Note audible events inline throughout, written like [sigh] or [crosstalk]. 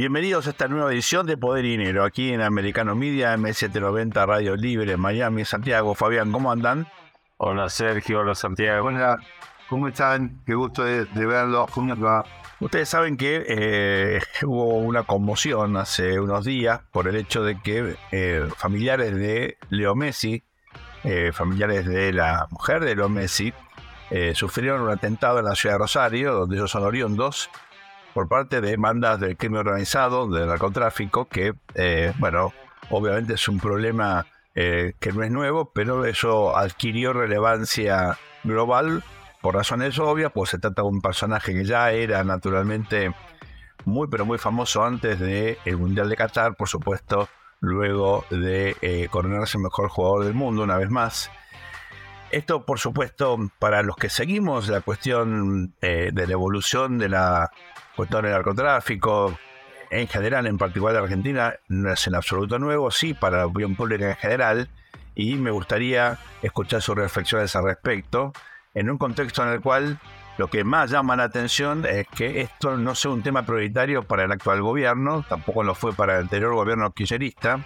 Bienvenidos a esta nueva edición de Poder y Dinero, aquí en Americano Media, M790 Radio Libre, Miami, Santiago. Fabián, ¿cómo andan? Hola Sergio, hola Santiago. Hola, ¿cómo están? Qué gusto de, verlos. ¿Cómo va? Ustedes saben que eh, [laughs] hubo una conmoción hace unos días por el hecho de que eh, familiares de Leo Messi, eh, familiares de la mujer de Leo Messi, sufrieron un atentado en la ciudad de Rosario, donde ellos son oriundos, por parte de bandas del crimen organizado, del narcotráfico, que, eh, bueno, obviamente es un problema eh, que no es nuevo, pero eso adquirió relevancia global por razones obvias, pues se trata de un personaje que ya era naturalmente muy, pero muy famoso antes del Mundial de Qatar, por supuesto, luego de eh, coronarse el mejor jugador del mundo una vez más. Esto, por supuesto, para los que seguimos la cuestión de la evolución de la cuestión del narcotráfico, en general, en particular de Argentina, no es en absoluto nuevo, sí para la opinión pública en general, y me gustaría escuchar sus reflexiones al respecto, en un contexto en el cual lo que más llama la atención es que esto no sea un tema prioritario para el actual gobierno, tampoco lo fue para el anterior gobierno kirchnerista,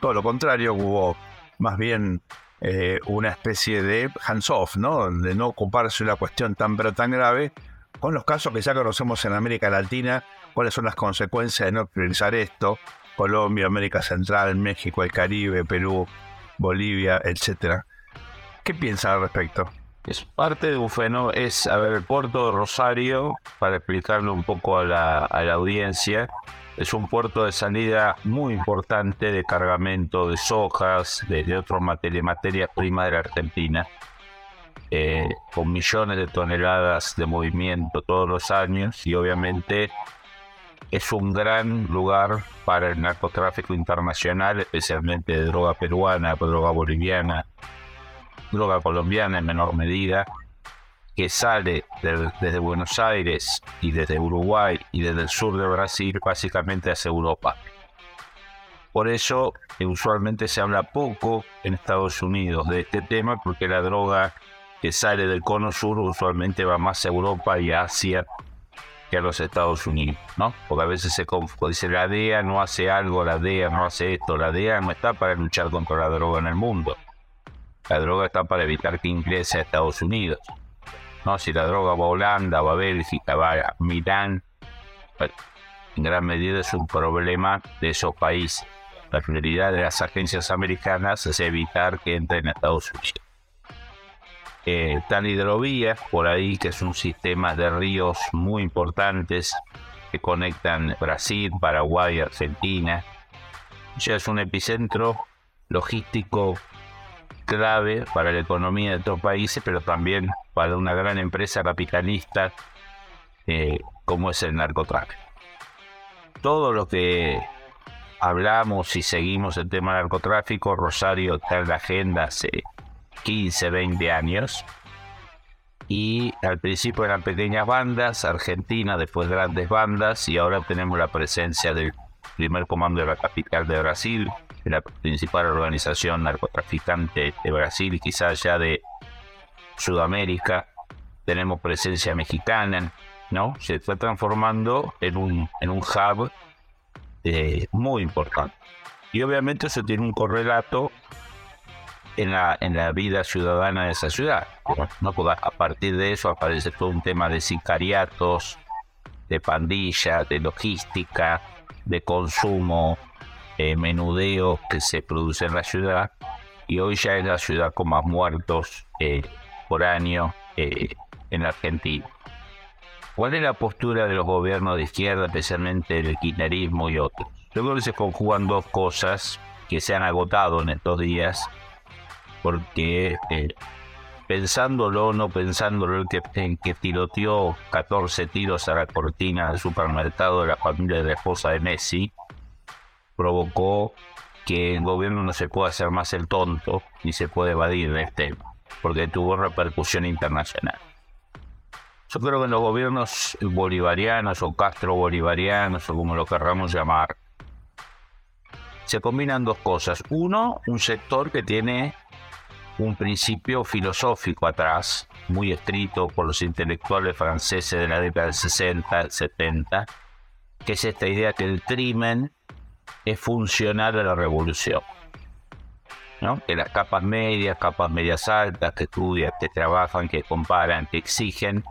todo lo contrario, hubo más bien eh, una especie de hands-off, ¿no? de no ocuparse de una cuestión tan pero tan grave, con los casos que ya conocemos en América Latina, cuáles son las consecuencias de no priorizar esto, Colombia, América Central, México, el Caribe, Perú, Bolivia, etcétera. ¿Qué piensa al respecto? Es parte de un es, a ver, el puerto de Rosario, para explicarlo un poco a la, audiencia, es un puerto de salida muy importante de cargamento de sojas, de, de materias, materias primas de la Argentina. Eh, con millones de toneladas de movimiento todos los años y obviamente es un gran lugar para el narcotráfico internacional, especialmente de droga peruana, droga boliviana, droga colombiana en menor medida, que sale desde Buenos Aires y desde Uruguay y desde el sur de Brasil básicamente hacia Europa. Por eso usualmente se habla poco en Estados Unidos de este tema porque la droga que sale del cono sur usualmente va más a Europa y Asia que a los Estados Unidos, ¿no? Porque a veces se dice la DEA no hace algo, la DEA no hace esto, la DEA no está para luchar contra la droga en el mundo. La droga está para evitar que ingrese a Estados Unidos. ¿no? Si la droga va a Holanda, va a Bélgica, va a Milán, en gran medida es un problema de esos países. La prioridad de las agencias americanas es evitar que entren a Estados Unidos eh, tal hidrovía por ahí, que es un sistema de ríos muy importantes que conectan Brasil, Paraguay, Argentina. Ya es un epicentro logístico clave para la economía de estos países, pero también para una gran empresa capitalista eh, como es el narcotráfico. Todo lo que hablamos y seguimos el tema del narcotráfico, Rosario está en la agenda hace 15, 20 años. Y al principio eran pequeñas bandas, Argentina, después grandes bandas, y ahora tenemos la presencia del primer comando de la capital de Brasil, de la principal organización narcotraficante de Brasil y quizás ya de Sudamérica. Tenemos presencia mexicana, ¿no? Se está transformando en un, en un hub eh, muy importante. Y obviamente eso tiene un correlato en la, en la vida ciudadana de esa ciudad. ¿no? A partir de eso aparece todo un tema de sicariatos, de pandilla, de logística, de consumo, eh, menudeo que se produce en la ciudad. Y hoy ya es la ciudad con más muertos eh, por año eh, en Argentina. ¿Cuál es la postura de los gobiernos de izquierda, especialmente el kirchnerismo y otros? Yo creo que se conjugan dos cosas que se han agotado en estos días porque eh, pensándolo o no pensándolo, el que, en que tiroteó 14 tiros a la cortina del supermercado de la familia de la esposa de Messi, provocó que el gobierno no se pueda hacer más el tonto ni se puede evadir de este porque tuvo repercusión internacional. Yo creo que en los gobiernos bolivarianos o castro bolivarianos o como lo querramos llamar, se combinan dos cosas. Uno, un sector que tiene un principio filosófico atrás, muy estricto por los intelectuales franceses de la década del 60, 70, que es esta idea que el crimen es funcional a la revolución. ¿no? Que las capas medias, capas medias altas, que estudian, que trabajan, que comparan, que exigen,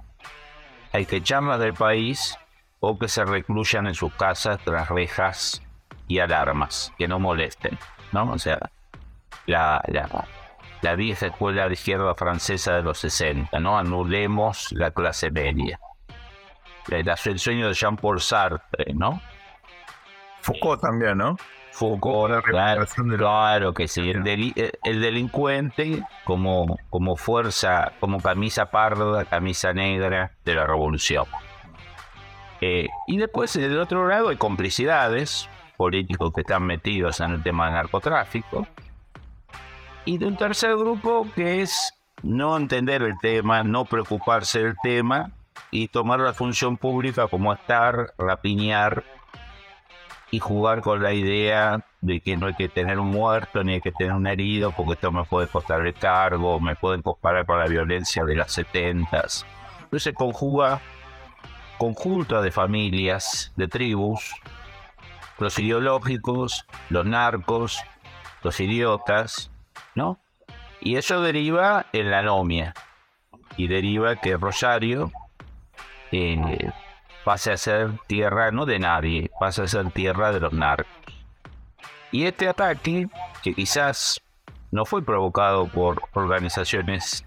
hay que echarlas del país o que se recluyan en sus casas tras rejas y alarmas, que no molesten, ¿no? O sea, la, la, la vieja escuela de izquierda francesa de los 60, ¿no? Anulemos la clase media. El sueño de Jean-Paul Sartre, ¿no? Foucault también, ¿no? Foucault, claro, claro, que sí, eh, el, delincuente como, como fuerza, como camisa parda, camisa negra de la revolución. Eh, y después del otro lado hay complicidades, políticos que están metidos en el tema del narcotráfico. Y de un tercer grupo que es no entender el tema, no preocuparse del tema y tomar la función pública como estar, rapiñar y jugar con la idea de que no hay que tener un muerto ni hay que tener un herido porque esto me puede costar el cargo, me pueden comparar con la violencia de las setentas. Entonces conjuga conjunto de familias, de tribus, los ideológicos, los narcos, los idiotas, ¿no? Y eso deriva en la anomia. Y deriva que Rosario eh, pase a ser tierra no de nadie, pase a ser tierra de los narcos. Y este ataque, que quizás no fue provocado por organizaciones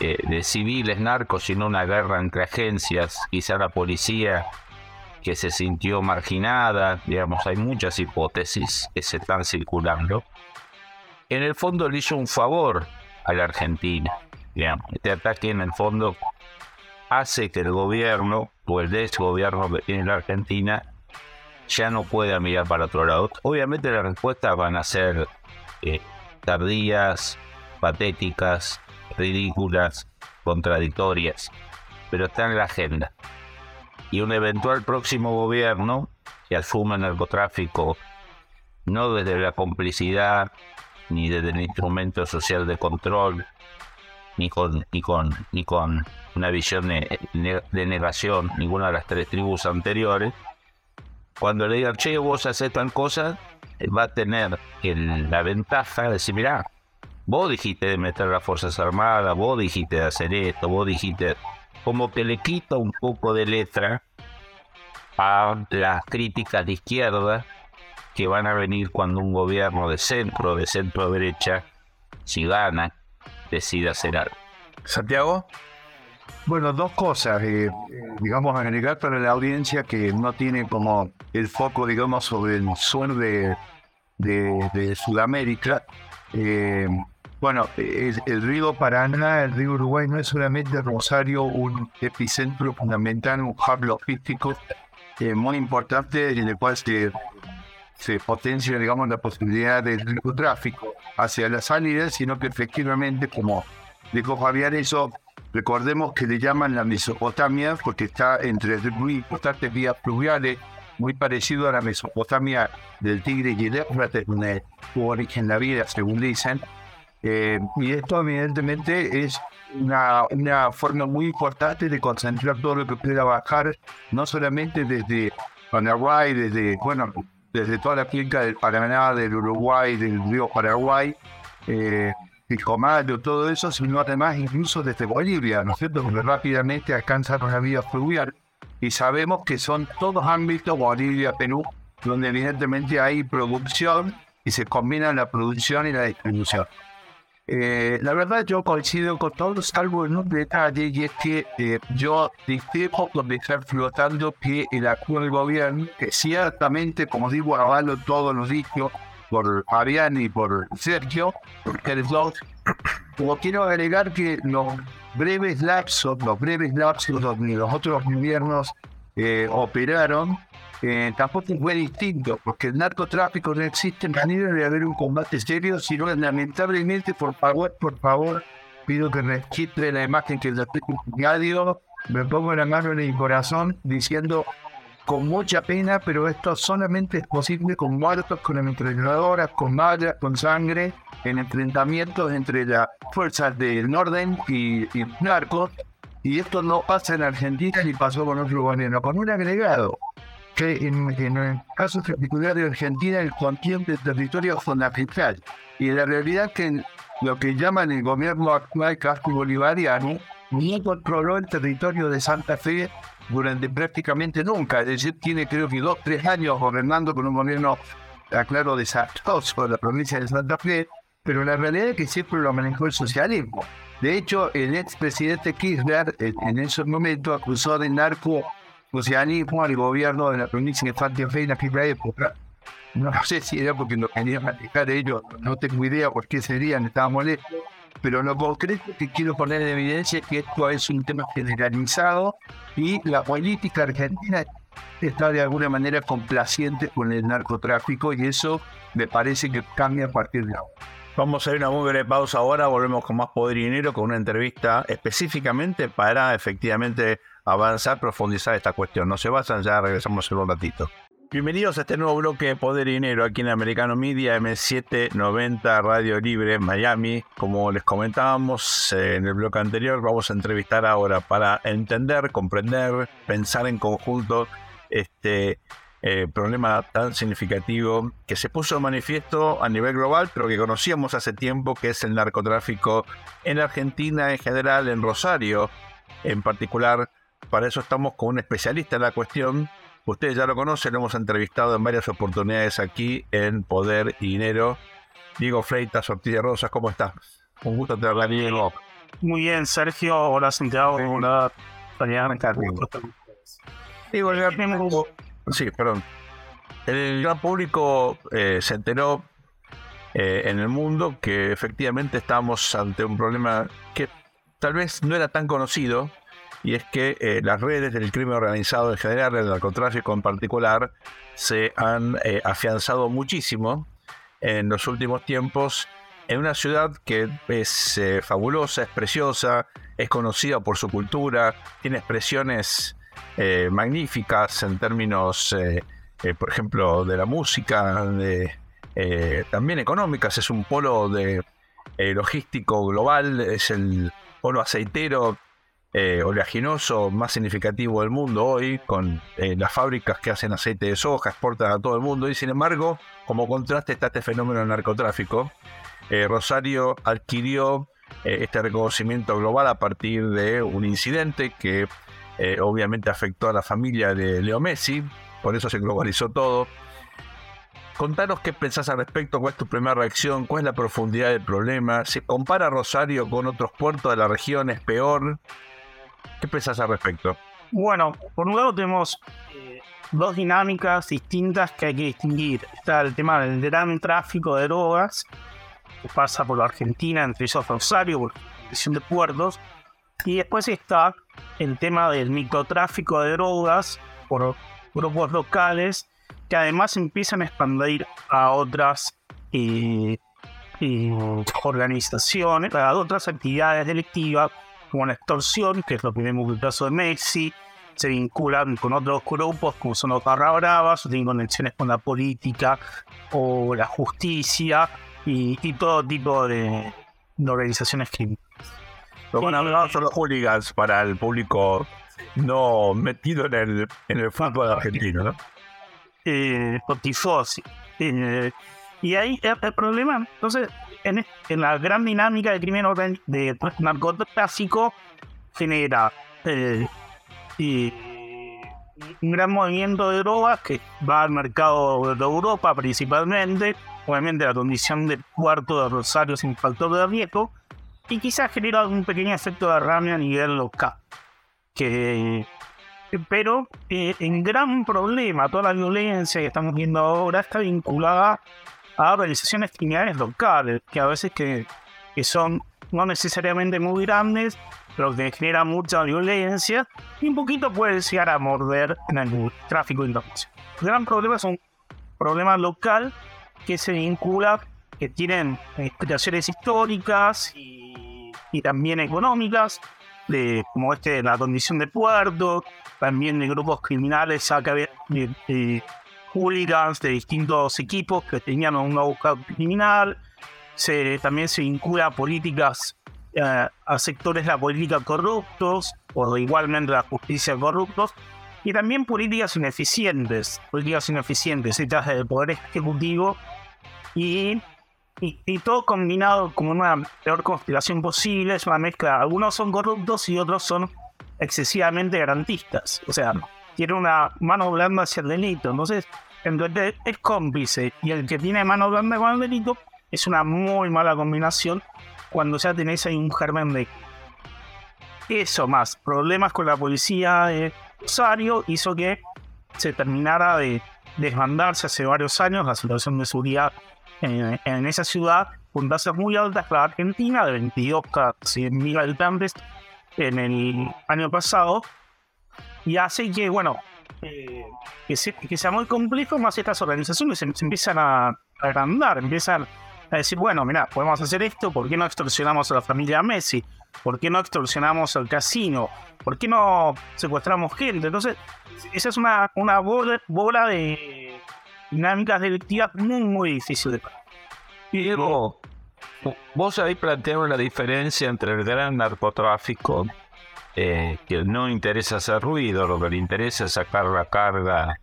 eh, de civiles narcos, sino una guerra entre agencias, quizá la policía que se sintió marginada, digamos, hay muchas hipótesis que se están circulando. En el fondo le hizo un favor a la Argentina. Digamos. Este ataque en el fondo hace que el gobierno o el desgobierno que tiene la Argentina ya no pueda mirar para otro lado. Obviamente las respuestas van a ser eh, tardías, patéticas, ridículas, contradictorias, pero está en la agenda. Y un eventual próximo gobierno que asuma el narcotráfico no desde la complicidad ni desde el instrumento social de control, ni con, ni con, ni con una visión de, negación, ninguna de las tres tribus anteriores, cuando le digan, che, vos haces tal cosa, va a tener la ventaja de decir, mirá, vos dijiste de meter las Fuerzas Armadas, vos dijiste de hacer esto, vos dijiste... Como que le quita un poco de letra a las críticas de izquierda que van a venir cuando un gobierno de centro, de centro derecha, si gana, decida hacer algo. Santiago. Bueno, dos cosas, eh, digamos, agregar para la audiencia que no tiene como el foco, digamos, sobre el sur de, de, Sudamérica. Eh, bueno, el, río Paraná, el río Uruguay, no es solamente Rosario un epicentro fundamental, un hub logístico eh, muy importante en el cual se, se potencia, digamos, la posibilidad del tráfico hacia la salida, sino que efectivamente, como dijo Javier, eso recordemos que le llaman la Mesopotamia porque está entre muy importantes vías fluviales, muy parecido a la Mesopotamia del Tigre y el Éufrates, donde tuvo origen la vida, según dicen. Eh, y esto evidentemente es una, una, forma muy importante de concentrar todo lo que pueda bajar, no solamente desde Paraguay, desde, bueno, desde toda la finca del Paraná, del Uruguay, del río Paraguay, eh, el Comaldo, todo eso, sino además incluso desde Bolivia, ¿no es cierto? Porque rápidamente alcanzan la vía fluvial y sabemos que son todos ámbitos, Bolivia, Perú, donde evidentemente hay producción y se combina la producción y la distribución. Eh, la verdad yo coincido con todos, salvo en un detalle, y es que eh, yo discrepo con flotando que el actual gobierno, que ciertamente, como digo, avalo todos los dichos por Fabián y por Sergio, dos, como quiero agregar que los breves lapsos, los breves lapsos donde los otros gobiernos eh, operaron, eh, tampoco fue distinto, porque el narcotráfico no existe manera de haber un combate serio, sino lamentablemente, por favor, por favor, pido que registre la imagen que la radio, me pongo la mano en el corazón diciendo con mucha pena, pero esto solamente es posible con muertos, con ametralladoras, con mallas, con sangre, en enfrentamientos entre las fuerzas del Norden y, y narcos. Y esto no pasa en Argentina ni pasó con otro gobierno, con un agregado que en, el caso particular de Argentina el control del territorio fundamental. Y la realidad que lo que llaman el gobierno actual casco bolivariano no controló el territorio de Santa Fe durante prácticamente nunca. Es decir, tiene creo que dos, tres años gobernando con un gobierno, aclaro, desastroso en la provincia de Santa Fe, pero la realidad es que siempre lo manejó el socialismo. De hecho, el expresidente Kirchner en, esos momentos acusó de narco socialismo al gobierno de la provincia de Santa Fe en aquella época. No sé si era porque no querían manejar ellos, no tengo idea por qué serían, estaba molesto. Pero lo concreto que quiero poner en evidencia es que esto es un tema generalizado y la política argentina está de alguna manera complaciente con el narcotráfico y eso me parece que cambia a partir de ahora. Vamos a ir a una muy breve pausa ahora, volvemos con más poder y dinero, con una entrevista específicamente para efectivamente avanzar, profundizar esta cuestión. No se basan, ya regresamos en un ratito. Bienvenidos a este nuevo bloque de Poder y Dinero aquí en Americano Media M790 Radio Libre Miami. Como les comentábamos eh, en el bloque anterior, vamos a entrevistar ahora para entender, comprender, pensar en conjunto este eh, problema tan significativo que se puso en manifiesto a nivel global, pero que conocíamos hace tiempo, que es el narcotráfico en Argentina en general, en Rosario en particular. Para eso estamos con un especialista en la cuestión. Ustedes ya lo conocen, lo hemos entrevistado en varias oportunidades aquí en Poder y Dinero. Diego Freitas, Ortiz de Rosas, ¿cómo estás? Un gusto tenerla, Diego. Muy bien, Sergio. Hola, Santiago. Hola, Diego, Sí, perdón. El gran público eh, se enteró eh, en el mundo que efectivamente estábamos ante un problema que tal vez no era tan conocido, y es que eh, las redes del crimen organizado en general, del narcotráfico en particular, se han afianzado muchísimo en los últimos tiempos en una ciudad que es fabulosa, es preciosa, es conocida por su cultura, tiene expresiones eh, magníficas en términos, eh, eh, por ejemplo, de la música, también económicas. Es un polo de logístico global, es el polo aceitero oleaginoso más significativo del mundo hoy, con las fábricas que hacen aceite de soja, exportan a todo el mundo. Y sin embargo, como contraste está este fenómeno del narcotráfico. Rosario adquirió este reconocimiento global a partir de un incidente que eh, obviamente afectó a la familia de Leo Messi, por eso se globalizó todo. Contanos qué pensás al respecto, cuál es tu primera reacción, cuál es la profundidad del problema, se compara Rosario con otros puertos de la región, es peor. ¿Qué pensás al respecto? Bueno, por un lado tenemos eh, dos dinámicas distintas que hay que distinguir. Está el tema del gran tráfico de drogas, que pasa por la Argentina, entre esos Rosario, por la condición de puertos, y después está el tema del microtráfico de drogas por grupos locales que además empiezan a expandir a otras eh, eh, organizaciones, a otras actividades delictivas, como la extorsión, que es lo que vemos en el caso de Messi, se vinculan con otros grupos como son los barra bravas, o tienen conexiones con la política o la justicia y, todo tipo de organizaciones criminales. Lo bueno, no son los hooligans para el público no metido en el, en el fútbol argentino, ¿no? Eh, eh, y ahí el, problema, entonces, en, la gran dinámica de crimen de narcotráfico genera eh, un gran movimiento de drogas que va al mercado de Europa principalmente. Obviamente la condición de puerto de Rosario es un factor de riesgo y quizás genera un pequeño efecto de rame a nivel local. Que, pero eh, en gran problema, toda la violencia que estamos viendo ahora está vinculada a organizaciones criminales locales, que a veces que, que son no necesariamente muy grandes, pero que generan mucha violencia y un poquito puede llegar a morder en el tráfico de información. El gran problema es un problema local que se vincula, que tienen explicaciones históricas y y también económicas, de, como este, la condición de puerto, también de grupos criminales, acá de, de, hooligans de distintos equipos que tenían un buscado criminal, se, también se vincula a políticas, eh, a sectores de la política corruptos, o igualmente la justicia corruptos, y también políticas ineficientes, políticas ineficientes hechas del Poder Ejecutivo. Y, y, todo combinado como una peor conspiración posible, es una mezcla, algunos son corruptos y otros son excesivamente garantistas, o sea, tiene una mano blanda hacia el delito, entonces entonces es cómplice. Y el que tiene mano blanda con el delito es una muy mala combinación cuando ya tenés ahí un germen de eso más. Problemas con la policía de Rosario hizo que se terminara de desbandarse hace varios años la situación de seguridad en, esa ciudad con tasas muy altas. La Argentina de 22 casi mil habitantes en el año pasado y hace que bueno eh, que, sea muy complejo más estas organizaciones se, empiezan a agrandar empiezan a decir, bueno, mira, podemos hacer esto, ¿por qué no extorsionamos a la familia Messi? ¿Por qué no extorsionamos al casino? ¿Por qué no secuestramos gente? Entonces, esa es una, una bola, de dinámicas delictivas muy, muy difícil de parar. Diego, vos ahí planteado la diferencia entre el gran narcotráfico, eh, que no interesa hacer ruido, lo que le interesa es sacar la carga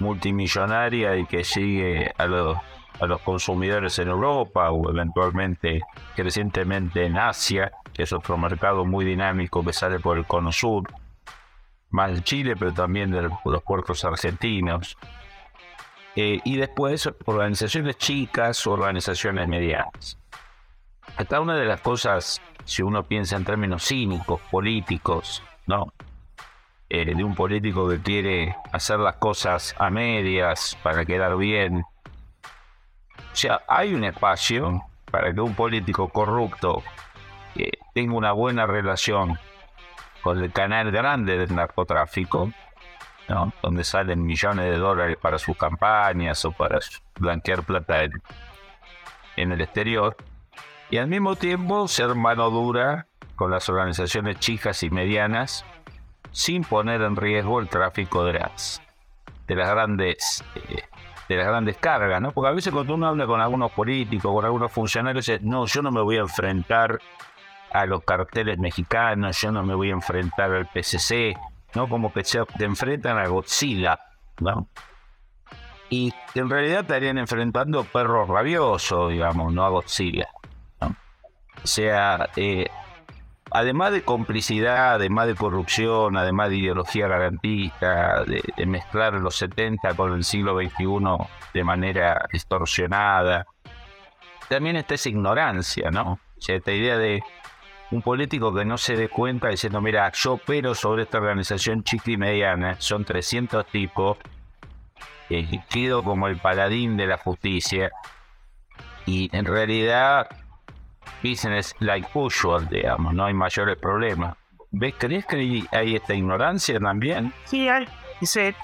multimillonaria y que sigue a los a los consumidores en Europa o eventualmente crecientemente en Asia, que es otro mercado muy dinámico que sale por el cono sur, más de Chile, pero también de los puertos argentinos. Eh, y después organizaciones chicas, organizaciones medianas. Esta una de las cosas, si uno piensa en términos cínicos, políticos, ¿no? Eh, de un político que quiere hacer las cosas a medias para quedar bien o sea, hay un espacio para que un político corrupto tenga una buena relación con el canal grande del narcotráfico, donde salen millones de dólares para sus campañas o para blanquear plata en el exterior, y al mismo tiempo ser mano dura con las organizaciones chicas y medianas sin poner en riesgo el tráfico de las, de las grandes eh, de las grandes cargas, ¿no? Porque a veces cuando uno habla con algunos políticos, con algunos funcionarios, dice, no, yo no me voy a enfrentar a los carteles mexicanos, yo no me voy a enfrentar al PCC, ¿no? Como que se te enfrentan a Godzilla, ¿no? Y en realidad estarían enfrentando perros rabiosos, digamos, no a Godzilla. Sea, eh, además de complicidad, además de corrupción, además de ideología garantista, de, mezclar los 70 con el siglo XXI de manera distorsionada, también está esa ignorancia, ¿no? O sea, esta idea de un político que no se dé cuenta diciendo, mira, yo opero sobre esta organización chica y mediana, son 300 tipos, y quedo como el paladín de la justicia, y en realidad business like usual, digamos, no hay mayores problemas. ¿Ves? ¿Crees que hay esta ignorancia también? Sí, hay. Dice,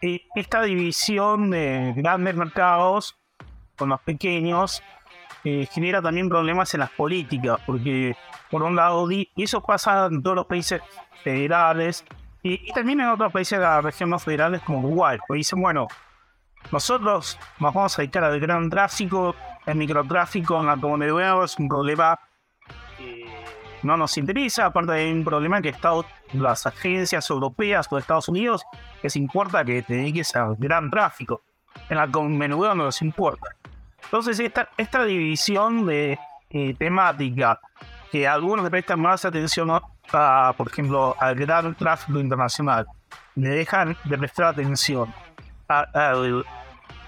eh, esta división de grandes mercados con los pequeños eh, genera también problemas en las políticas, porque por un lado, y eso pasa en todos los países federales y, también en otros países de la región no federales como Uruguay, pues dicen, bueno, nosotros nos vamos a dedicar al gran tráfico, el microtráfico en la comunidad es un problema que no nos interesa, aparte de un problema que Estado, las agencias europeas o Estados Unidos les importa que te dediques al gran tráfico. En la comunidad no nos importa. Entonces esta, esta división de eh, temática que algunos le prestan más atención a, por ejemplo, al gran tráfico internacional, le dejan de prestar atención al,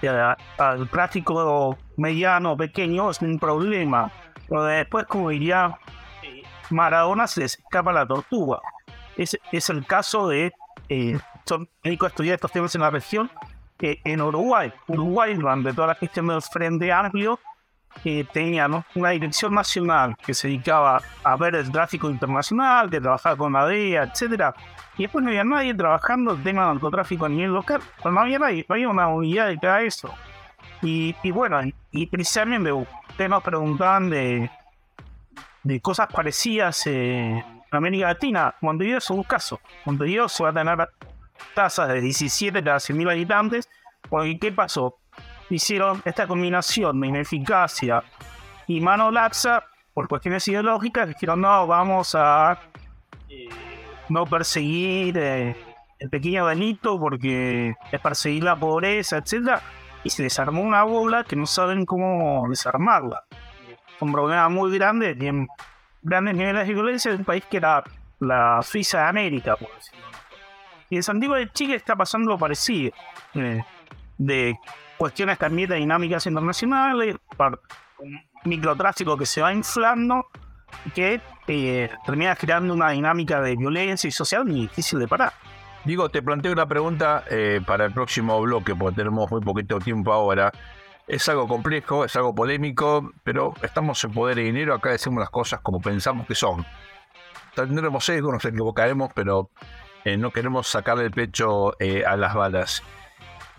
al tráfico mediano, pequeño, es un problema. Pero después, como diría eh, Maradona, se les escapa la tortuga. Es, es el caso de, eh, son médicos estudiar estos temas en la región, que en Uruguay, Uruguay durante toda la gestión del Frente Amplio, eh, tenía una dirección nacional que se dedicaba a ver el tráfico internacional, que trabajaba con la DEA, etcétera, y después no había nadie trabajando el tema del narcotráfico a nivel local, no había nadie, no había una unidad de cada eso. Y, bueno, y precisamente ustedes nos preguntaban de, de cosas parecidas en América Latina. Montevideo es un caso. Montevideo se va a tener tasas de 17 cada 100.000 habitantes. Porque, ¿qué pasó? Hicieron esta combinación de ineficacia y mano laxa por cuestiones ideológicas. Dijeron, no, vamos a eh, no perseguir eh, el pequeño delito porque es perseguir la pobreza, etcétera, y se desarmó una bola que no saben cómo desarmarla. Un problema muy grande, tienen grandes niveles de violencia de un país que era la Suiza de América, por decirlo. Y en Santiago de Chile está pasando lo parecido, eh, de cuestiones también de dinámicas internacionales, un microtráfico que se va inflando, que eh, termina creando una dinámica de violencia y social muy difícil de parar. Digo, te planteo una pregunta eh, para el próximo bloque, porque tenemos muy poquito tiempo ahora. Es algo complejo, es algo polémico, pero estamos en poder y dinero, acá decimos las cosas como pensamos que son. Tendremos sesgo, nos equivocaremos, pero eh, no queremos sacarle el pecho a las balas.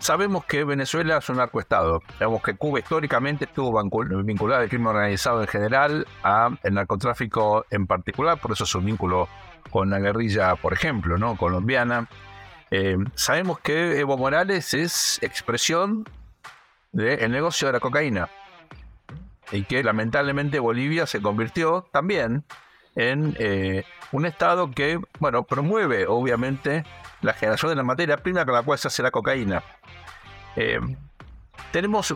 Sabemos que Venezuela es un narcoestado. Sabemos que Cuba históricamente estuvo vinculada al crimen organizado en general, al narcotráfico en particular, por eso es un vínculo con la guerrilla, por ejemplo, ¿no? colombiana. Eh, sabemos que Evo Morales es expresión del negocio de la cocaína y que lamentablemente Bolivia se convirtió también en eh, un estado que, bueno, promueve obviamente la generación de la materia prima con la cual se hace la cocaína. Eh, tenemos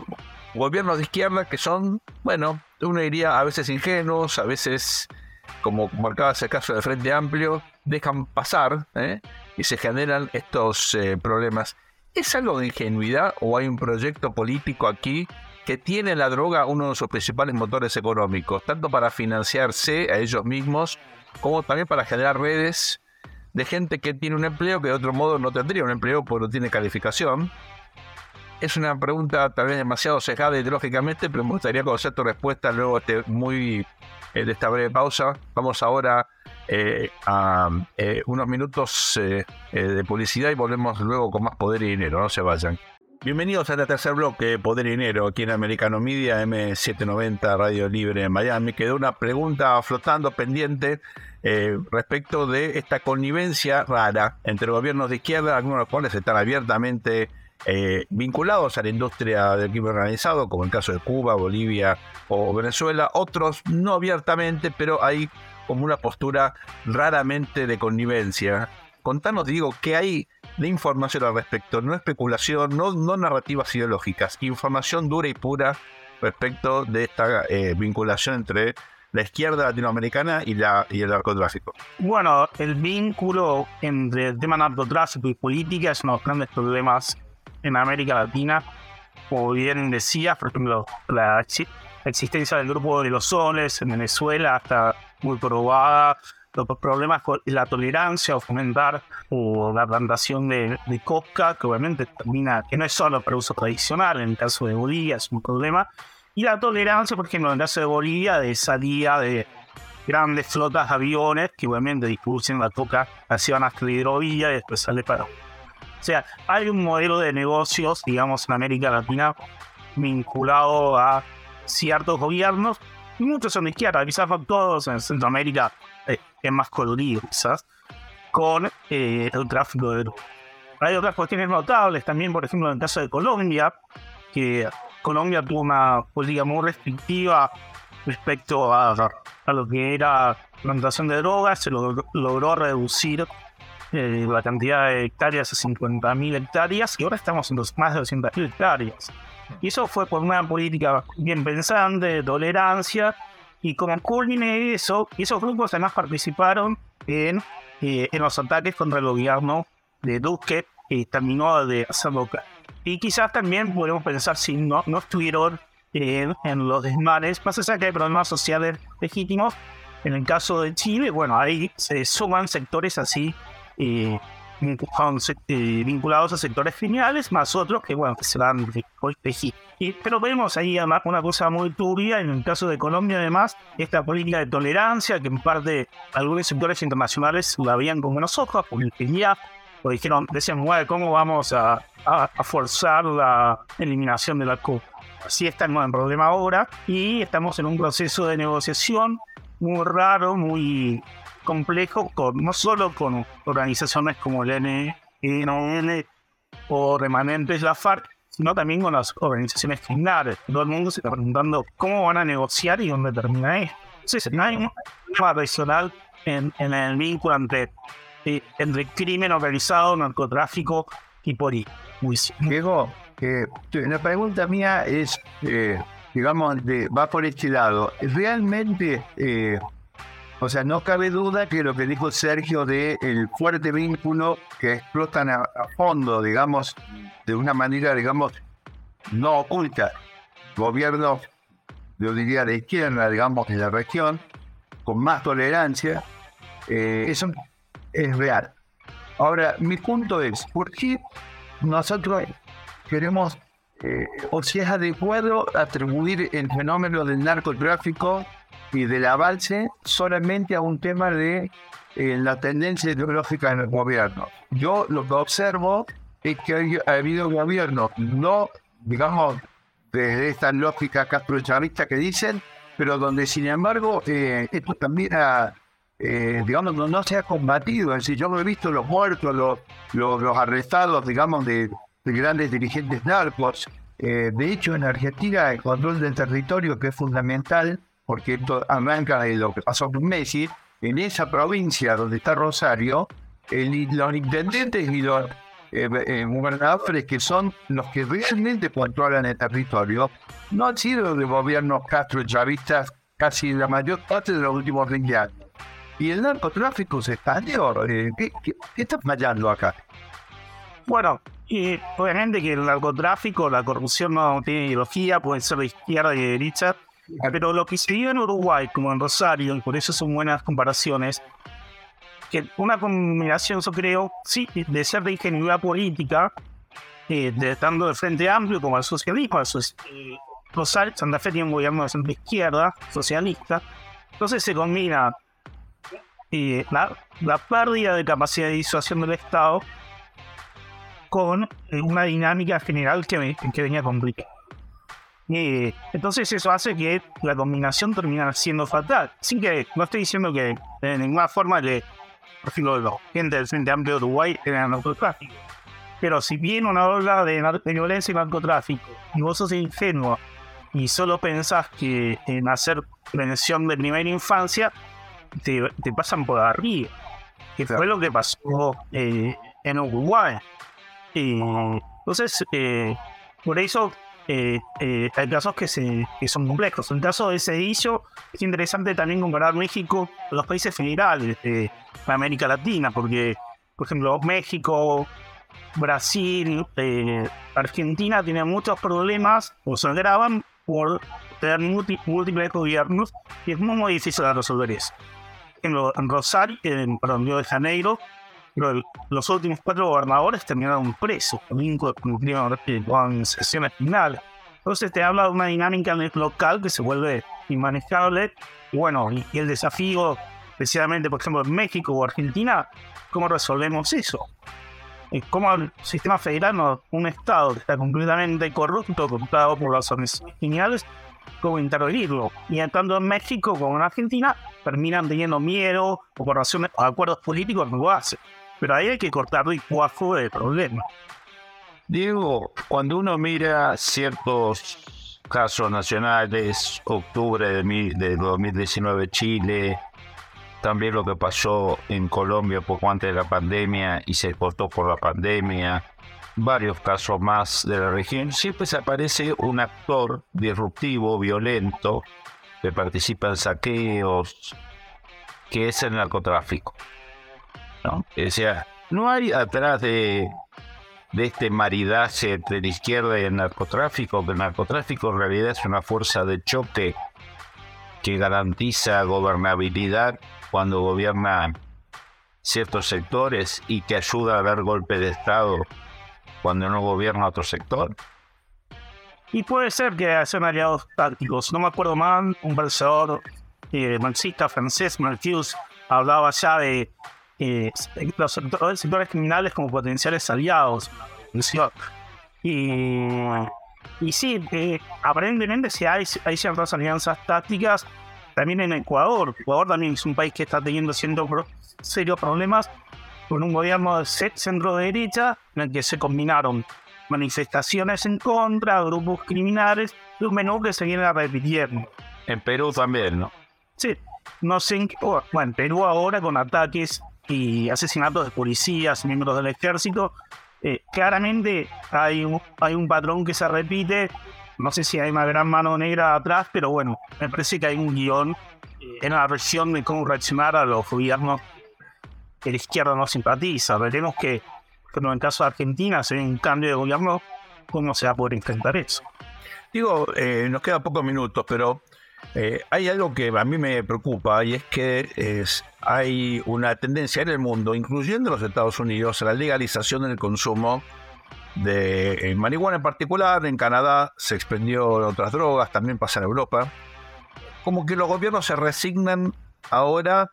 gobiernos de izquierda que son, bueno, uno diría a veces ingenuos, a veces, como marcaba ese caso del Frente Amplio, dejan pasar ¿eh? y se generan estos eh, problemas. ¿Es algo de ingenuidad o hay un proyecto político aquí que tiene la droga uno de sus principales motores económicos, tanto para financiarse a ellos mismos como también para generar redes de gente que tiene un empleo que de otro modo no tendría un empleo porque no tiene calificación es una pregunta tal vez demasiado cejada ideológicamente, pero me gustaría conocer tu respuesta luego de, muy, eh, de esta breve pausa. Vamos ahora eh, a eh, unos minutos de publicidad y volvemos luego con más poder y dinero. No se vayan. Bienvenidos a este tercer bloque, Poder y Dinero, aquí en Americano Media, M790 Radio Libre en Miami. Quedó una pregunta flotando pendiente respecto de esta connivencia rara entre gobiernos de izquierda, algunos de los cuales están abiertamente eh, vinculados a la industria del crimen organizado, como el caso de Cuba, Bolivia o Venezuela, otros no abiertamente, pero hay como una postura raramente de connivencia. Contanos, digo, qué hay de información al respecto, no especulación, no, narrativas ideológicas, información dura y pura respecto de esta eh, vinculación entre la izquierda latinoamericana y, la, y el narcotráfico? Bueno, el vínculo entre el tema narcotráfico y política es uno de los grandes problemas en América Latina, como bien decía, por ejemplo, la, existencia del grupo de los soles en Venezuela está muy probada, los problemas con la tolerancia o fomentar o la plantación de, de, coca, que obviamente termina, que no es solo para uso tradicional, en el caso de Bolivia es un problema, y la tolerancia, por ejemplo, en el caso de Bolivia, de salida de grandes flotas de aviones que obviamente distribuyen la coca hacia una hidrovía y después sale para sea, hay un modelo de negocios, digamos, en América Latina vinculado a ciertos gobiernos, muchos son de izquierda, quizás todos en Centroamérica eh, es más colorido, quizás, con eh, el tráfico de drogas. Hay otras cuestiones notables también, por ejemplo, en el caso de Colombia, que Colombia tuvo una política muy restrictiva respecto a, lo que era plantación de drogas, se logró reducir eh, la cantidad de hectáreas a 50.000 hectáreas y ahora estamos en los más de 200.000 hectáreas. Y eso fue por una política bien pensante, de tolerancia, y como culmine eso, esos grupos además participaron en, eh, en los ataques contra el gobierno de Duque, que terminó de hacerlo. Y quizás también podemos pensar si no, no estuvieron en, en los desmanes, más allá que hay problemas sociales legítimos, en el caso de Chile, bueno, ahí se suman sectores así eh, vinculados a sectores criminales, más otros que, bueno, que se van y, Pero vemos ahí una cosa muy turbia, en el caso de Colombia además, esta política de tolerancia que en parte algunos sectores internacionales la veían con buenos ojos, porque ya lo dijeron, decían, ¿cómo vamos a, a, forzar la eliminación de la COP? Así estamos en problema ahora y estamos en un proceso de negociación muy raro, muy complejo, con, no solo con organizaciones como el NN o remanentes de la FARC, sino también con las organizaciones criminales. Todo el mundo se está preguntando cómo van a negociar y dónde termina esto. Entonces, no hay un tema adicional en, el vínculo entre eh, entre crimen organizado, narcotráfico y ahí. Diego, eh, la pregunta mía es, eh, digamos, de, va por este lado. ¿Realmente, o sea, no cabe duda que lo que dijo Sergio de el fuerte vínculo que explotan a, fondo, digamos, de una manera, digamos, no oculta, gobiernos, yo diría de izquierda, digamos, en la región, con más tolerancia, eso es real. Ahora, mi punto es, ¿por qué nosotros queremos, eh, o si es adecuado, atribuir el fenómeno del narcotráfico y del avance solamente a un tema de eh, la tendencia ideológica en el gobierno. Yo lo que observo es que ha habido gobiernos, no, digamos, desde esta lógica castrochavista que dicen, pero donde sin embargo eh, esto también ha, digamos, no, se ha combatido. Es decir, yo no he visto los muertos, los, los, los arrestados, digamos, de, de grandes dirigentes narcos. Eh, de hecho, en Argentina el control del territorio, que es fundamental, porque esto arranca de lo que pasó con Messi, en esa provincia donde está Rosario, los intendentes y los eh, eh, que son los que realmente controlan el territorio, no han sido de gobiernos castro chavistas casi la mayor parte de los últimos 20 años. Y el narcotráfico se expandió. ¿Qué, qué, qué está fallando acá? Bueno, obviamente que el narcotráfico, la corrupción no tiene ideología, puede ser de izquierda y de derecha, pero lo que se vive en Uruguay, como en Rosario, y por eso son buenas comparaciones, que una combinación, yo creo, sí, de ser de ingenuidad política, eh, de tanto del Frente Amplio como el socialismo, eh, Rosario, Santa Fe tiene un gobierno de centro izquierda, socialista, entonces se combina eh, la, la pérdida de capacidad de disuasión del Estado con eh, una dinámica general que, que venía complicada. Y entonces eso hace que la combinación termine siendo fatal. Sin que, no estoy diciendo que de ninguna forma que, por ejemplo, la gente del Frente Amplio de Uruguay era narcotráfico. Pero si viene una ola de, violencia y narcotráfico y vos sos ingenuo y solo pensás que en hacer prevención de primera infancia, te, pasan por arriba. Que fue lo que pasó eh, en Uruguay entonces, eh, por eso eh, eh, hay casos que, se, que son complejos. El caso de Cedillo, es interesante también comparar México con los países federales de América Latina, porque, por ejemplo, México, Brasil, Argentina tienen muchos problemas o se agravan por tener múltiples gobiernos y es muy, muy difícil de resolver eso. En, Rosario, en, perdón, Río de Janeiro, los últimos cuatro gobernadores terminaron presos, también con sesiones finales. Entonces te habla de una dinámica local que se vuelve inmanejable. Y bueno, y, el desafío, especialmente por ejemplo en México o Argentina, ¿cómo resolvemos eso? ¿Cómo el sistema federal, un Estado que está completamente corrupto, controlado por organizaciones criminales, cómo intervenirlo? Y tanto en México como en Argentina terminan teniendo miedo o por razones, acuerdos políticos no lo hacen. Pero ahí hay que cortar el cuajo de problema. Diego, cuando uno mira ciertos casos nacionales, octubre de, 2019 Chile, también lo que pasó en Colombia poco antes de la pandemia y se cortó por la pandemia, varios casos más de la región, siempre se aparece un actor disruptivo, violento, que participa en saqueos, que es el narcotráfico. ¿No? O sea, no hay atrás de, de este maridaje entre la izquierda y el narcotráfico, que el narcotráfico en realidad es una fuerza de choque que garantiza gobernabilidad cuando gobiernan ciertos sectores y que ayuda a dar golpe de Estado cuando no gobierna otro sector. Y puede ser que sean aliados tácticos. No me acuerdo mal, un versador eh, marxista francés, Marcuse, hablaba ya de eh, los sectores, criminales como potenciales aliados. Y, y sí, eh, aparentemente sí hay, hay ciertas alianzas tácticas también en Ecuador. Ecuador también es un país que está teniendo serios problemas con un gobierno de centro derecha en el que se combinaron manifestaciones en contra, grupos criminales, un menú que se viene repitiendo. En Perú también, ¿no? Sí, no sé en qué. Bueno, Perú ahora con ataques y asesinatos de policías, miembros del ejército, eh, claramente hay un, hay un patrón que se repite. No sé si hay una gran mano negra atrás, pero bueno, me parece que hay un guion eh, en la versión de cómo reaccionar a los gobiernos que la izquierda no simpatiza. Veremos que, en el caso de Argentina, si hay un cambio de gobierno, ¿cómo se va a poder enfrentar eso? Digo, eh, nos quedan pocos minutos, pero eh, hay algo que a mí me preocupa y es que es, hay una tendencia en el mundo, incluyendo los Estados Unidos, a la legalización del consumo de marihuana en particular. En Canadá se expendió otras drogas, también pasa en Europa. Como que los gobiernos se resignan ahora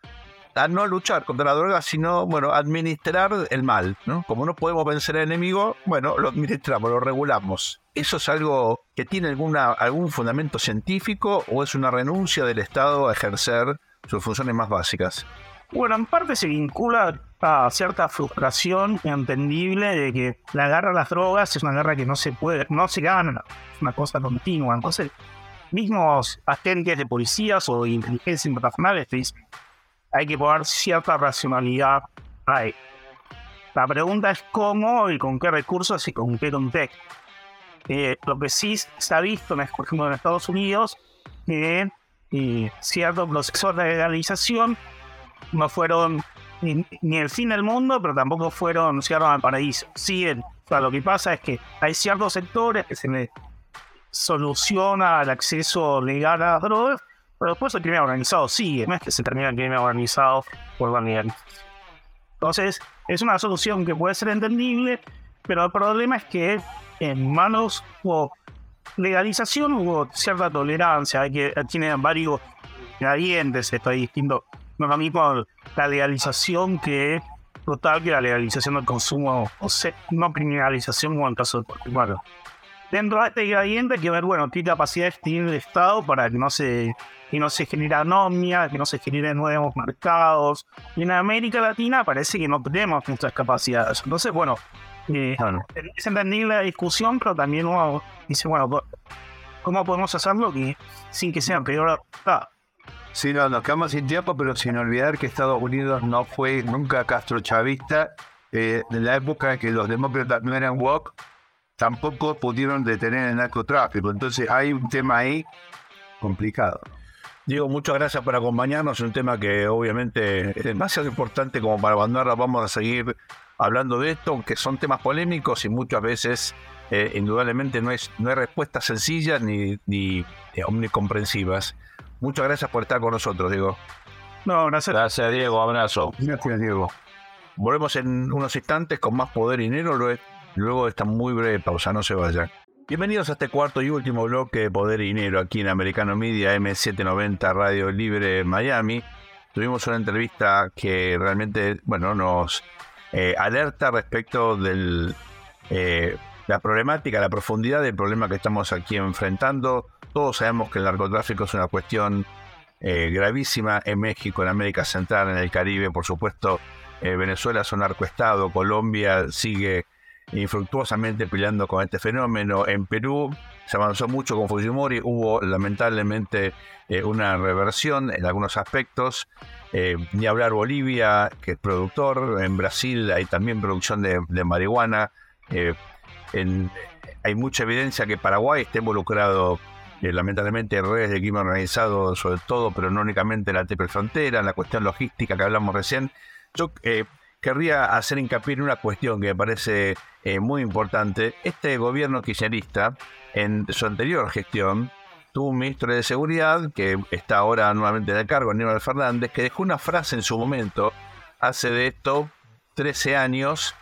a no luchar contra la droga, sino, bueno, administrar el mal, ¿no? Como no podemos vencer al enemigo, bueno, lo administramos, lo regulamos. ¿Eso es algo que tiene alguna, algún fundamento científico o es una renuncia del Estado a ejercer sus funciones más básicas? Bueno, en parte se vincula a cierta frustración entendible de que la guerra a las drogas es una guerra que no se puede, no se gana, es una cosa continua. Entonces, mismos agentes de policías o inteligencia internacional dicen, hay que poner cierta racionalidad ahí. La pregunta es cómo y con qué recursos y con qué contexto. Eh, lo que sí se ha visto, por ejemplo, en Estados Unidos, que eh, ciertos procesos de legalización no fueron ni, el fin del mundo, pero tampoco fueron ciertos al paraíso. Sí, lo que pasa es que hay ciertos sectores que se les soluciona el acceso legal a las drogas pero después el crimen organizado sigue, no es que se termina el crimen organizado por Daniel. Entonces, es una solución que puede ser entendible, pero el problema es que en manos o legalización hubo cierta tolerancia, hay que tiene varios ingredientes, esto es distinto. No es lo mismo la legalización que total que la legalización del consumo, o sea, no criminalización como en el caso de Portugal. Dentro de este ingrediente hay que ver, bueno, qué capacidades tiene el Estado para que no se que no se genera anomia, que no se generen nuevos mercados. Y en América Latina parece que no tenemos nuestras capacidades. Entonces, bueno, eh, es entendible la discusión, pero también uno dice, bueno, ¿cómo podemos hacerlo que, sin que sea peor? Sí, no, nos quedamos sin tiempo, pero sin olvidar que Estados Unidos no fue nunca castrochavista. Eh, en la época en que los demócratas no eran woke, tampoco pudieron detener el narcotráfico. Entonces hay un tema ahí complicado. Diego, muchas gracias por acompañarnos. Es un tema que obviamente es demasiado importante como para abandonarlo. Vamos a seguir hablando de esto, aunque son temas polémicos y muchas veces, eh, indudablemente, no, es, no hay respuestas sencillas ni, ni eh, omnicomprensivas. Muchas gracias por estar con nosotros, Diego. No, gracias. Gracias, Diego. Abrazo. Gracias, Diego. Volvemos en unos instantes con más poder y dinero luego de esta muy breve pausa. No se vayan. Bienvenidos a este cuarto y último bloque de Poder y Dinero aquí en Americano Media M790 Radio Libre Miami. Tuvimos una entrevista que realmente, bueno, nos eh, alerta respecto de eh, la problemática, la profundidad del problema que estamos aquí enfrentando. Todos sabemos que el narcotráfico es una cuestión eh, gravísima en México, en América Central, en el Caribe, por supuesto. Venezuela es un narcoestado, Colombia sigue infructuosamente peleando con este fenómeno. En Perú se avanzó mucho con Fujimori, hubo lamentablemente eh, una reversión en algunos aspectos. Eh, ni hablar Bolivia, que es productor, en Brasil hay también producción de, marihuana. Eh, hay mucha evidencia que Paraguay está involucrado lamentablemente en redes de crimen organizado sobre todo, pero no únicamente en la triple frontera, en la cuestión logística que hablamos recién. Yo querría hacer hincapié en una cuestión que me parece eh, muy importante. Este gobierno kirchnerista, en su anterior gestión, tuvo un ministro de Seguridad que está ahora nuevamente de cargo, Aníbal Fernández, que dejó una frase en su momento, hace de esto 13 años,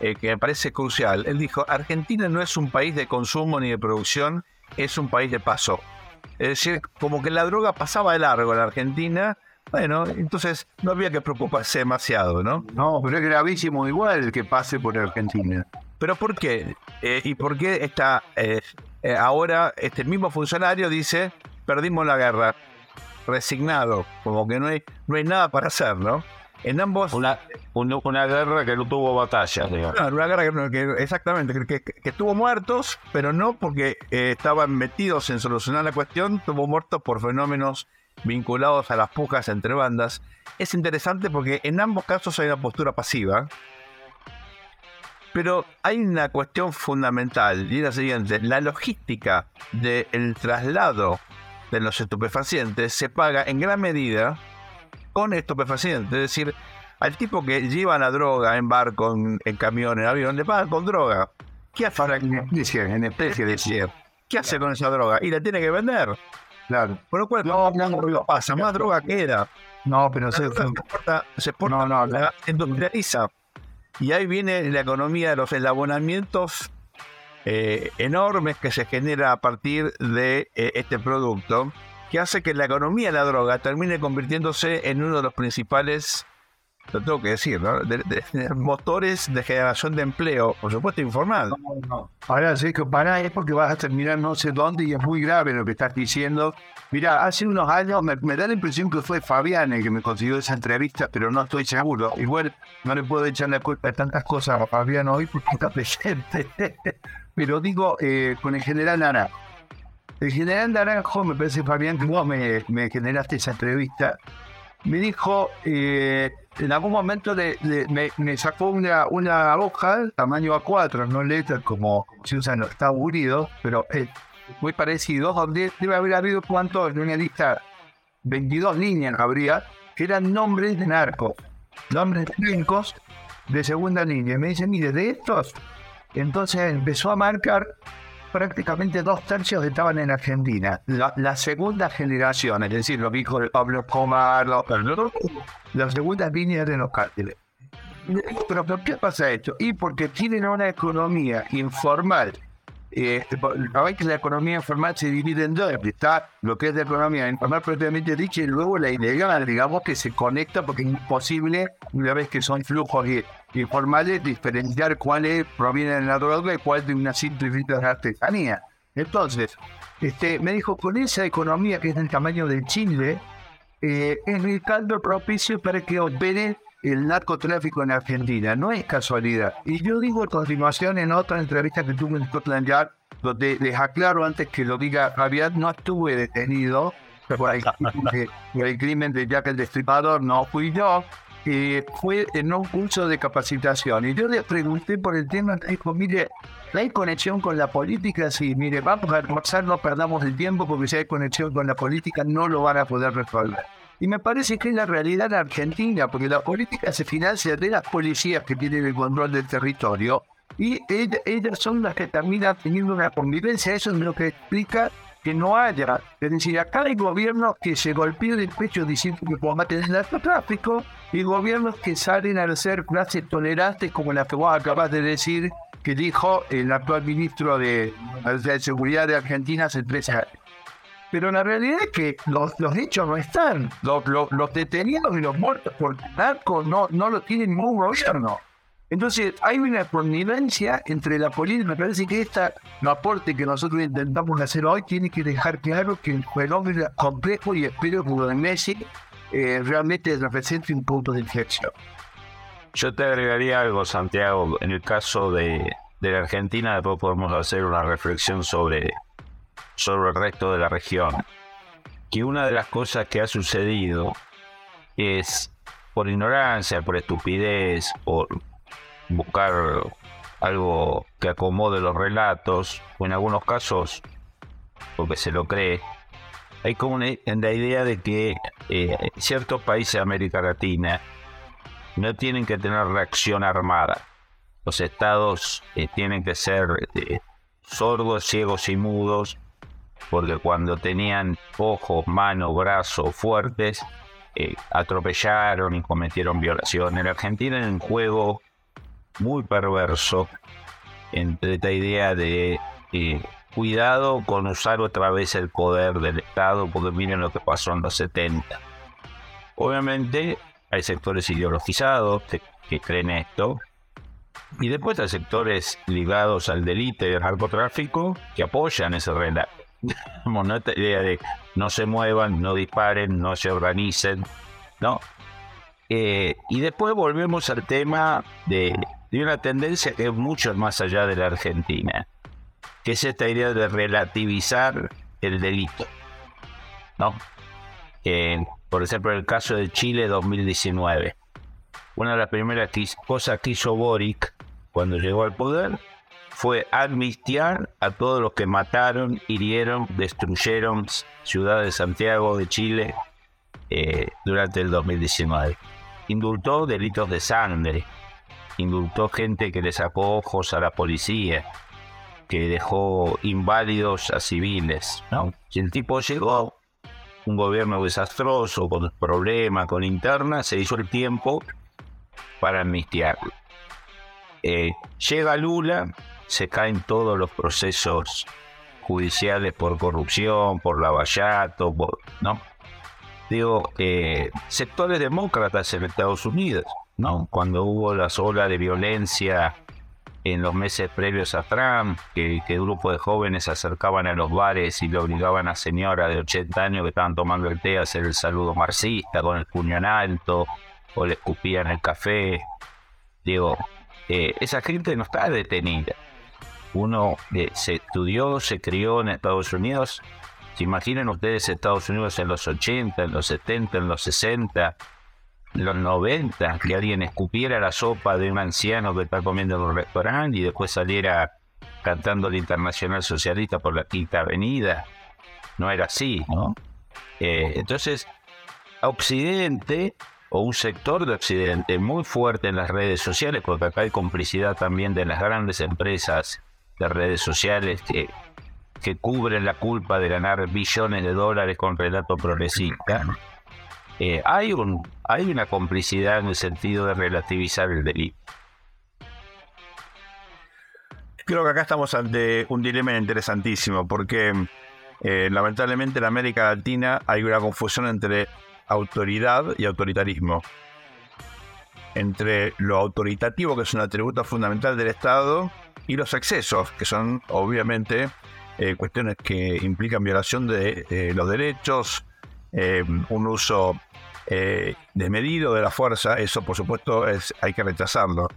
eh, que me parece crucial. Él dijo, Argentina no es un país de consumo ni de producción, es un país de paso. Es decir, como que la droga pasaba de largo en Argentina bueno, entonces no había que preocuparse demasiado, ¿no? No, pero es gravísimo igual que pase por Argentina. ¿Pero por qué? Eh, ¿Y por qué está eh, eh, ahora este mismo funcionario dice, perdimos la guerra? Resignado, como que no hay, no hay nada para hacer, ¿no? En ambos... Una, una, guerra que no tuvo batallas, digamos. una guerra que, exactamente, que, que, tuvo muertos, pero no porque estaban metidos en solucionar la cuestión, tuvo muertos por fenómenos vinculados a las pujas entre bandas, es interesante porque en ambos casos hay una postura pasiva. Pero hay una cuestión fundamental y es la siguiente, la logística del traslado de los estupefacientes se paga en gran medida con estupefacientes, es decir, al tipo que lleva la droga en barco, en, camión, en avión, le pagan con droga. ¿Qué hace? en especie, de ¿Qué hace con esa droga? Y la tiene que vender. Claro. Por lo cual, no, no, pasa, más droga queda. No, pero se, exporta, se exporta, no, no, se industrializa. Y ahí viene la economía de los eslabonamientos eh, enormes que se genera a partir de eh, este producto, que hace que la economía de la droga termine convirtiéndose en uno de los principales lo tengo que decir, ¿no? Motores de generación de empleo, por supuesto informal. Ahora sí que para es porque vas a terminar no sé dónde y es muy grave lo que estás diciendo. Mira, hace unos años me, da la impresión que fue Fabián el que me consiguió esa entrevista, pero no estoy seguro. Igual no le puedo echar la culpa de tantas cosas a Fabián hoy porque está presente. [laughs] pero digo, eh, con el general Naranjo. El general Naranjo, me parece Fabián que vos me generaste esa entrevista, me dijo... Eh, en algún momento me, sacó una, una hoja tamaño A4, no letra como, se usa en los Estados Unidos, pero es muy parecido, donde debe haber habido cuánto en una lista, 22 líneas habría, que eran nombres de narcos, nombres de narcos de segunda línea. Y me dice, mire, de estos, entonces empezó a marcar prácticamente dos tercios estaban en Argentina. La, segunda generación, es decir, los hijos de Pablo Pomar, los, las segundas líneas de los cárteles. Pero ¿por qué pasa esto? Y porque tienen una economía informal. Eh, que la economía informal se divide en dos. Está lo que es la economía informal propiamente dicha y luego la ilegal, digamos, que se conecta porque es imposible, una vez que son flujos informales, diferenciar cuáles provienen de la droga y cuáles de una simple de artesanía. Entonces, este, me dijo, con esa economía que es del tamaño del Chile, eh, es el caldo propicio para que opere el narcotráfico en Argentina. No es casualidad. Y yo digo a continuación en otra entrevista que tuve en Scotland Yard, donde les aclaro antes que lo diga Javier, no estuve detenido por el, crimen de Jack el Destripador, no fui yo. Eh, fue en un curso de capacitación y yo le pregunté por el tema, dijo, mire, ¿hay conexión con la política? Sí, mire, vamos a almorzar, no perdamos el tiempo porque si hay conexión con la política no lo van a poder resolver. Y me parece que es la realidad argentina, porque la política se financia de las policías que tienen el control del territorio y ellas son las que terminan teniendo una convivencia. Eso es lo que explica que no haya. Es decir, acá hay gobiernos que se golpean el pecho diciendo que combaten el narcotráfico y gobiernos que salen a ser clases tolerantes como la que vos acabas de decir que dijo el actual ministro de, Seguridad de Argentina hace tres. Pero la realidad es que los, los hechos no están. Los, los, detenidos y los muertos por narco no, no lo tiene ningún gobierno. Entonces hay una connivencia entre la política. Me parece que este aporte que nosotros intentamos hacer hoy tiene que dejar claro que el fenómeno complejo y espero que lo de Messi eh, realmente represente un punto de inflexión. Yo te agregaría algo, Santiago. En el caso de, de la Argentina, después podemos hacer una reflexión sobre sobre el resto de la región. Que una de las cosas que ha sucedido es por ignorancia, por estupidez, por buscar algo que acomode los relatos, o en algunos casos porque se lo cree, hay como una, la idea de que eh, ciertos países de América Latina no tienen que tener reacción armada. Los estados eh, tienen que ser eh, sordos, ciegos y mudos porque cuando tenían ojos, manos, brazos fuertes, eh, atropellaron y cometieron violación. En Argentina en un juego muy perverso entre esta idea de eh, cuidado con usar otra vez el poder del Estado, porque miren lo que pasó en los 70. Obviamente hay sectores ideologizados que, que creen esto, y después hay sectores ligados al delito y al narcotráfico que apoyan ese relato. [laughs] idea de no se muevan, no disparen, no se organicen, ¿no? Eh, y después volvemos al tema de, una tendencia que es mucho más allá de la Argentina, que es esta idea de relativizar el delito, ¿no? por ejemplo, el caso de Chile 2019. Una de las primeras cosas que hizo Boric cuando llegó al poder fue amnistiar a todos los que mataron, hirieron, destruyeron Ciudad de Santiago de Chile eh, durante el 2019. Indultó delitos de sangre, indultó gente que le sacó ojos a la policía, que dejó inválidos a civiles. ¿no? Si el tipo llegó, un gobierno desastroso, con problemas, con internas, se hizo el tiempo para amnistiarlo. Eh, llega Lula, se caen todos los procesos judiciales por corrupción, por lavallato, ¿no? Digo, eh, sectores demócratas en Estados Unidos, ¿no? Cuando hubo la ola de violencia en los meses previos a Trump, que, que grupo de jóvenes se acercaban a los bares y le obligaban a señoras de 80 años que estaban tomando el té a hacer el saludo marxista con el puño en alto, o le escupían el café. Digo, eh, esa gente no está detenida. Uno eh, se estudió, se crió en Estados Unidos. ¿Se imaginan ustedes Estados Unidos en los 80, en los 70, en los 60? los 90 que alguien escupiera la sopa de un anciano que está comiendo en un restaurante y después saliera cantando el Internacional Socialista por la Quinta Avenida. No era así, ¿no? Eh, entonces, Occidente, o un sector de Occidente muy fuerte en las redes sociales, porque acá hay complicidad también de las grandes empresas de redes sociales que, que cubren la culpa de ganar billones de dólares con relato progresista eh, hay, un, hay una complicidad en el sentido de relativizar el delito. Creo que acá estamos ante un dilema interesantísimo porque eh, lamentablemente en América Latina hay una confusión entre autoridad y autoritarismo. Entre lo autoritativo, que es un atributo fundamental del Estado, y los excesos, que son obviamente eh, cuestiones que implican violación de los derechos, un uso eh, desmedido de la fuerza, eso por supuesto es, hay que rechazarlo.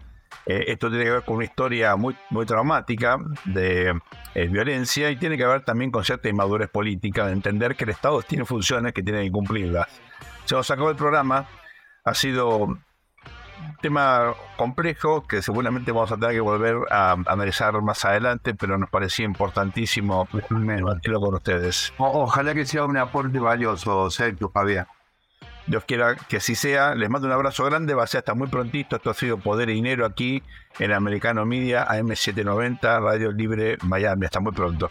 Eh, esto tiene que ver con una historia muy, muy traumática de eh, violencia y tiene que ver también con cierta inmadurez política, de entender que el Estado tiene funciones que tiene que cumplirlas. Se nos acabó el programa, ha sido tema complejo que seguramente vamos a tener que volver a, analizar más adelante, pero nos parecía importantísimo debatirlo con ustedes. ojalá que sea un aporte valioso, Sergio Javier. Dios quiera que así sea. Les mando un abrazo grande. Va a ser hasta muy prontito. Esto ha sido Poder y Dinero aquí en Americano Media, AM790, Radio Libre Miami. Hasta muy pronto.